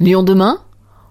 Lyon demain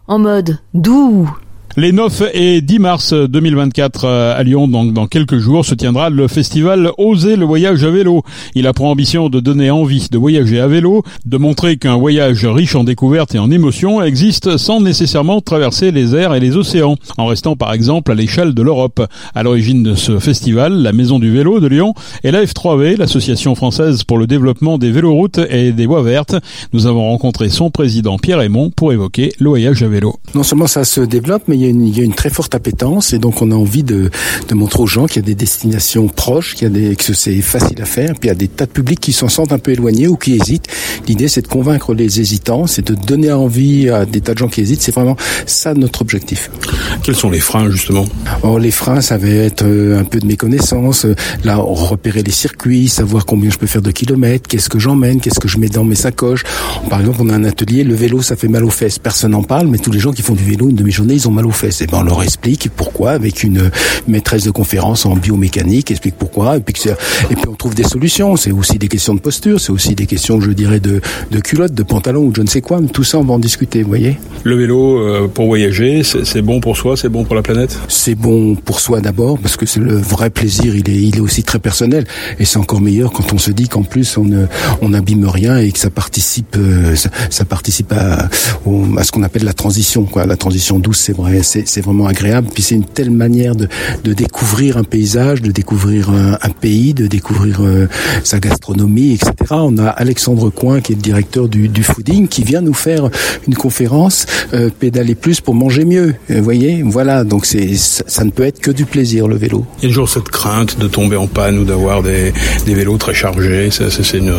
En mode doux les 9 et 10 mars 2024 euh, à Lyon, donc dans quelques jours, se tiendra le festival Oser le voyage à vélo. Il a pour ambition de donner envie de voyager à vélo, de montrer qu'un voyage riche en découvertes et en émotions existe sans nécessairement traverser les airs et les océans, en restant par exemple à l'échelle de l'Europe. À l'origine de ce festival, la Maison du Vélo de Lyon et la F3V, l'association française pour le développement des véloroutes et des voies vertes. Nous avons rencontré son président Pierre Aymon pour évoquer le voyage à vélo. Non seulement ça se développe, mais il y a il y a une très forte appétence et donc on a envie de, de montrer aux gens qu'il y a des destinations proches, qu'il y a des, que c'est facile à faire. Puis il y a des tas de publics qui s'en sentent un peu éloignés ou qui hésitent. L'idée c'est de convaincre les hésitants, c'est de donner envie à des tas de gens qui hésitent. C'est vraiment ça notre objectif. Quels sont les freins justement? Oh, Les freins, ça va être euh, un peu de méconnaissance. Là, repérer les circuits, savoir combien je peux faire de kilomètres, qu'est-ce que j'emmène, qu'est-ce que je mets dans mes sacoches. Par exemple, on a un atelier, le vélo, ça fait mal aux fesses. Personne n'en parle, mais tous les gens qui font du vélo une demi-journée, ils ont mal aux Et ben, on leur explique pourquoi avec une maîtresse de conférence en biomécanique, explique pourquoi, et puis, et puis on trouve des solutions. C'est aussi des questions de posture, c'est aussi des questions, je dirais, de, de culotte, de pantalon ou je ne sais quoi. Mais tout ça, on va en discuter, vous voyez. Le vélo euh, pour voyager, c'est bon pour soi, c'est bon pour la planète? C'est bon pour soi d'abord, parce que c'est le vrai plaisir, il est, il est aussi très personnel. Et c'est encore meilleur quand on se dit qu'en plus, on ne, on n'abîme rien et que ça participe, euh, ça, participe à, à ce qu'on appelle la transition, quoi. La transition douce, c'est vrai, c'est vraiment agréable. Puis c'est une telle manière de, de, découvrir un paysage, de découvrir un, un pays, de découvrir euh, sa gastronomie, etc. On a Alexandre Coin, qui est le directeur du, du fooding, qui vient nous faire une conférence euh, pédaler plus pour manger mieux. Vous voyez, voilà. Donc c'est ça, ne peut être que du plaisir le vélo. Il y a toujours cette crainte de tomber en panne ou d'avoir des, des vélos très chargés. C'est une,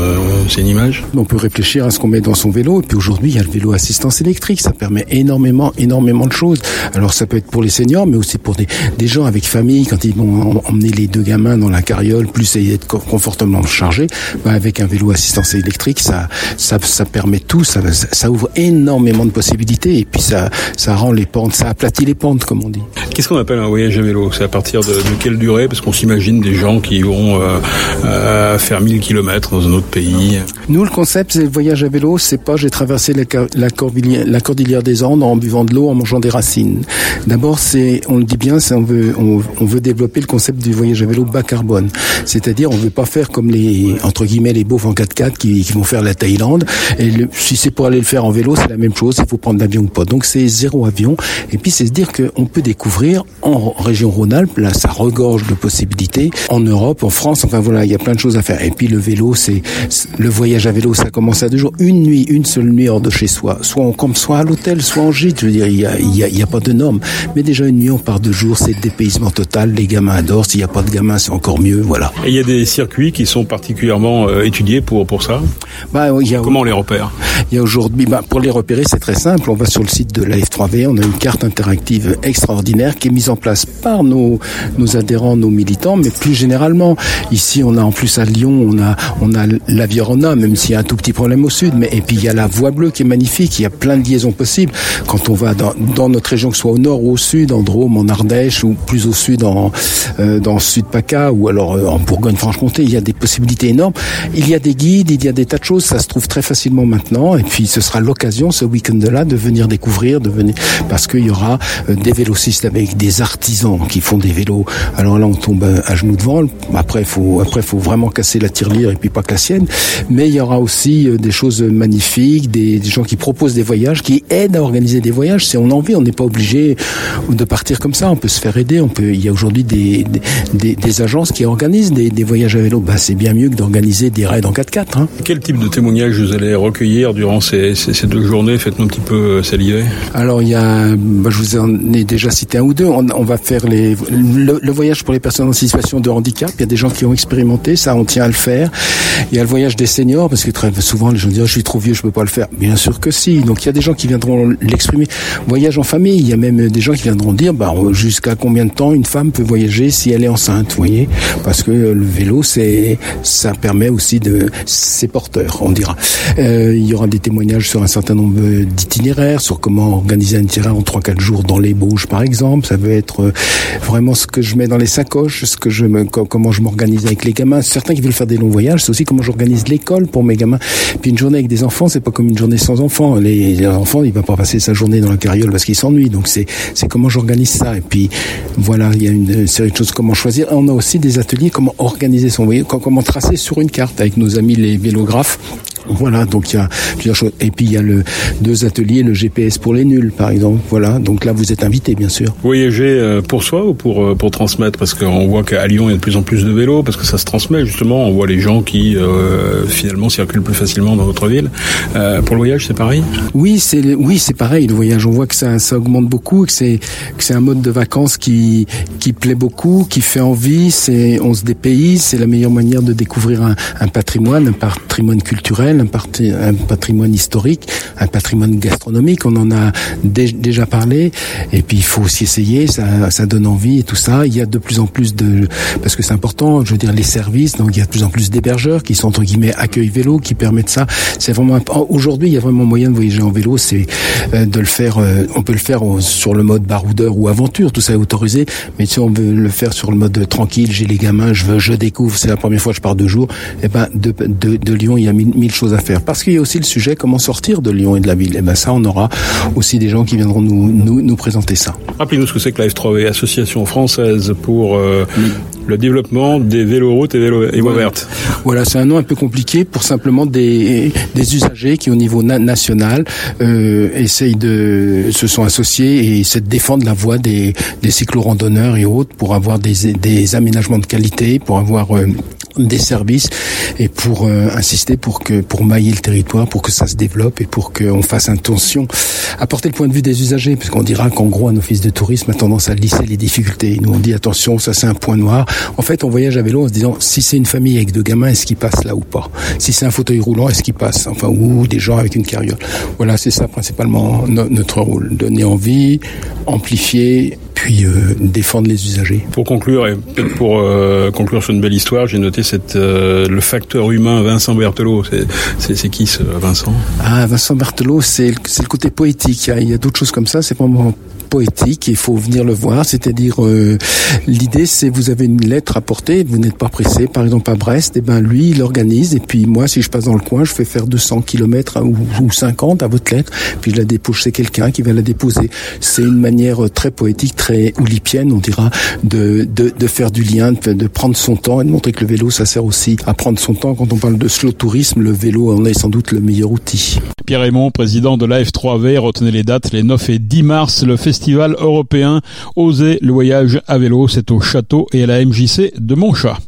une image? On peut réfléchir à ce qu'on met dans son vélo. Et puis aujourd'hui, il y a le vélo assistance électrique. Ça permet énormément, énormément de choses. Alors ça peut être pour les seniors, mais aussi pour des, des gens avec famille, quand ils vont emmener les deux gamins dans la carriole, plus être confortablement chargé, bah avec un vélo assistance électrique, ça, ça, ça permet tout, ça, ça ouvre énormément de possibilités, et puis ça, ça rend les pentes, ça aplatit les pentes, comme on dit. Qu'est-ce qu'on appelle un voyage à vélo? C'est à partir de, de, quelle durée? Parce qu'on s'imagine des gens qui vont euh, euh, faire 1000 km dans un autre pays. Nous, le concept, c'est le voyage à vélo, c'est pas j'ai traversé la, la, cordillère, la cordillère des Andes en buvant de l'eau, en mangeant des racines. D'abord, c'est, on le dit bien, on veut, on, veut développer le concept du voyage à vélo bas carbone. C'est-à-dire, on veut pas faire comme les, entre guillemets, les beaufs en 4x4 qui, vont faire la Thaïlande. Et si c'est pour aller le faire en vélo, c'est la même chose. Il faut prendre l'avion ou pas. Donc, c'est zéro avion. Et puis, c'est se dire qu'on peut découvrir en région Rhône-Alpes, là, ça regorge de possibilités. En Europe, en France, enfin voilà, il y a plein de choses à faire. Et puis, le vélo, c'est, le voyage à vélo, ça commence à deux jours. Une nuit, une seule nuit hors de chez soi. Soit on campe, soit à l'hôtel, soit en gîte. Je veux dire, il y a, y y a pas de normes. Mais déjà, une nuit, on part deux jours, c'est le dépaysement total. Les gamins adorent. S'il n'y a pas de gamins, c'est encore mieux. Voilà. Et il y a des circuits qui sont particulièrement euh, étudiés pour pour ça? Bah, il y a, Comment on les repère? Il y a aujourd'hui, bah, pour les repérer, c'est très simple. On va sur le site de la F3V. On a une carte interactive extraordinaire qui est mise en place par nos nos adhérents, nos militants, mais plus généralement. Ici, on a en plus à Lyon, on a on a la Virona, même s'il y a un tout petit problème au sud. Mais et puis il y a la Voie Bleue qui est magnifique. Il y a plein de liaisons possibles. Quand on va dans, dans notre région, que soit au nord ou au sud, en Drôme, en Ardèche ou plus au sud en euh, dans Sud PACA ou alors euh, en Bourgogne-Franche-Comté, il y a des possibilités énormes. Il y a des guides, il y a des tas de choses, ça se trouve très facilement maintenant et puis ce sera l'occasion ce week-end-là de venir découvrir, de venir parce qu'il y aura euh, des vélocistes avec des artisans qui font des vélos. Alors là on tombe à genoux devant. Après faut après faut vraiment casser la tirelire et puis pas que la sienne. Mais il y aura aussi des choses magnifiques, des, des gens qui proposent des voyages, qui aident à organiser des voyages. Si on a envie, on n'est pas obligé de partir comme ça. On peut se faire aider. On peut. Il y a aujourd'hui des, des, des, agences qui organisent des, des voyages à vélo. Bah, c'est bien mieux que d'organiser des raids en 4x4. Hein. Quel type de témoignages vous allez recueillir durant ces, ces, ces deux journées? Faites-nous un petit peu saliver. Alors il y a, bah, je vous en ai déjà cité un ou deux. On, on va faire les, le, le, voyage pour les personnes en situation de handicap. Il y a des gens qui ont expérimenté ça. On tient à le faire. Il y a le voyage des seniors parce que très souvent les gens disent oh, je suis trop vieux, je peux pas le faire. Bien sûr que si. Donc il y a des gens qui viendront l'exprimer. Voyage en famille. Il y a même des gens qui viendront dire, bah, jusqu'à combien de temps une femme peut voyager si elle est enceinte, vous voyez? Parce que le vélo, c'est, ça permet aussi de, c'est porteur, on dira. Euh, il y aura des témoignages sur un certain nombre d'itinéraires, sur comment organiser un itinéraire en 3-4 jours dans les Bauges, par exemple. Ça veut être euh, vraiment ce que je mets dans les sacoches, ce que je me, comment je m'organise avec les gamins. Certains qui veulent faire des longs voyages, c'est aussi comment j'organise l'école pour mes gamins. Puis une journée avec des enfants, c'est pas comme une journée sans enfants. Les, enfants, il va pas passer sa journée dans la carriole parce qu'il s'ennuie. Donc c'est, c'est comment j'organise ça. Et puis voilà, il y a une série de choses comment choisir. On a aussi des ateliers comment organiser son voyage, comment tracer sur une carte avec nos amis les vélographes voilà, donc il y a plusieurs choses. Et puis il y a le deux ateliers, le GPS pour les nuls, par exemple. Voilà, donc là vous êtes invité, bien sûr. Voyager euh, pour soi ou pour euh, pour transmettre? Parce qu'on voit qu'à Lyon il y a de plus en plus de vélos, parce que ça se transmet justement. On voit les gens qui euh, finalement circulent plus facilement dans notre ville. pour le voyage, c'est pareil? Oui, c'est oui, c'est pareil. Le voyage, on voit que ça ça augmente beaucoup, que c'est que c'est un mode de vacances qui qui plaît beaucoup, qui fait envie. C'est on se dépayse, c'est la meilleure manière de découvrir un, un patrimoine, un patrimoine culturel un, patrimoine historique, un patrimoine gastronomique. On en a déjà parlé. Et puis il faut aussi essayer. Ça, ça donne envie et tout ça. Il y a de plus en plus de parce que c'est important. Je veux dire les services. Donc il y a de plus en plus d'hébergeurs qui sont entre guillemets accueil vélo qui permettent ça. C'est vraiment aujourd'hui il y a vraiment moyen de voyager en vélo. C'est euh, de le faire. Euh, on peut le faire sur le mode baroudeur ou aventure. Tout ça est autorisé. Mais si on veut le faire sur le mode tranquille, j'ai les gamins, je veux, je découvre. C'est la première fois que je pars deux jours. Et eh ben de, Lyon il y a mille choses à faire. Parce qu'il y a aussi le sujet comment sortir de Lyon et de la ville. Et ben ça, on aura aussi des gens qui viendront nous, nous, nous présenter ça. Rappelez-nous ce que c'est que la F3V, Association française pour euh, le développement des véloroutes et vélos et voies vertes. Voilà, c'est un nom un peu compliqué pour simplement des, des usagers qui, au niveau national, euh, essayent de se sont associés et essaient de défendre la voie des, des cyclo-randonneurs et autres pour avoir des, des aménagements de qualité, pour avoir euh, des services et pour euh, insister pour que pour mailler le territoire, pour que ça se développe et pour qu'on fasse attention, apporter le point de vue des usagers, parce qu'on dira qu'en gros un office de tourisme a tendance à lisser les difficultés. Nous on dit attention, ça c'est un point noir. En fait, on voyage à vélo en se disant si c'est une famille avec deux gamins, est-ce qu'il passe là ou pas? Si c'est un fauteuil roulant, est-ce qu'il passe Enfin, ou des gens avec une carriole. Voilà, c'est ça principalement notre rôle donner envie, amplifier puis euh, défendre les usagers. Pour conclure, et pour euh, conclure sur une belle histoire, j'ai noté cette, euh, le facteur humain Vincent Berthelot. C'est qui ce Vincent? Ah, Vincent Berthelot, c'est le, le côté poétique. Il y a, a d'autres choses comme ça. C'est vraiment poétique, il faut venir le voir, c'est-à-dire euh, l'idée c'est vous avez une lettre à porter, vous n'êtes pas pressé, par exemple à Brest, et eh ben lui il organise et puis moi si je passe dans le coin, je fais faire 200 km ou, ou 50 à votre lettre, puis je la dépose chez quelqu'un qui va la déposer. C'est une manière très poétique, très oulipienne, on dira, de, de, de faire du lien, de, prendre son temps et de montrer que le vélo ça sert aussi à prendre son temps. Quand on parle de slow tourisme, le vélo en est sans doute le meilleur outil. Pierre Raymond, président de la F3V, retenez les dates, les 9 et 10 mars, le festival européen Oser le voyage à vélo, c'est au château et à la MJC de Montchat.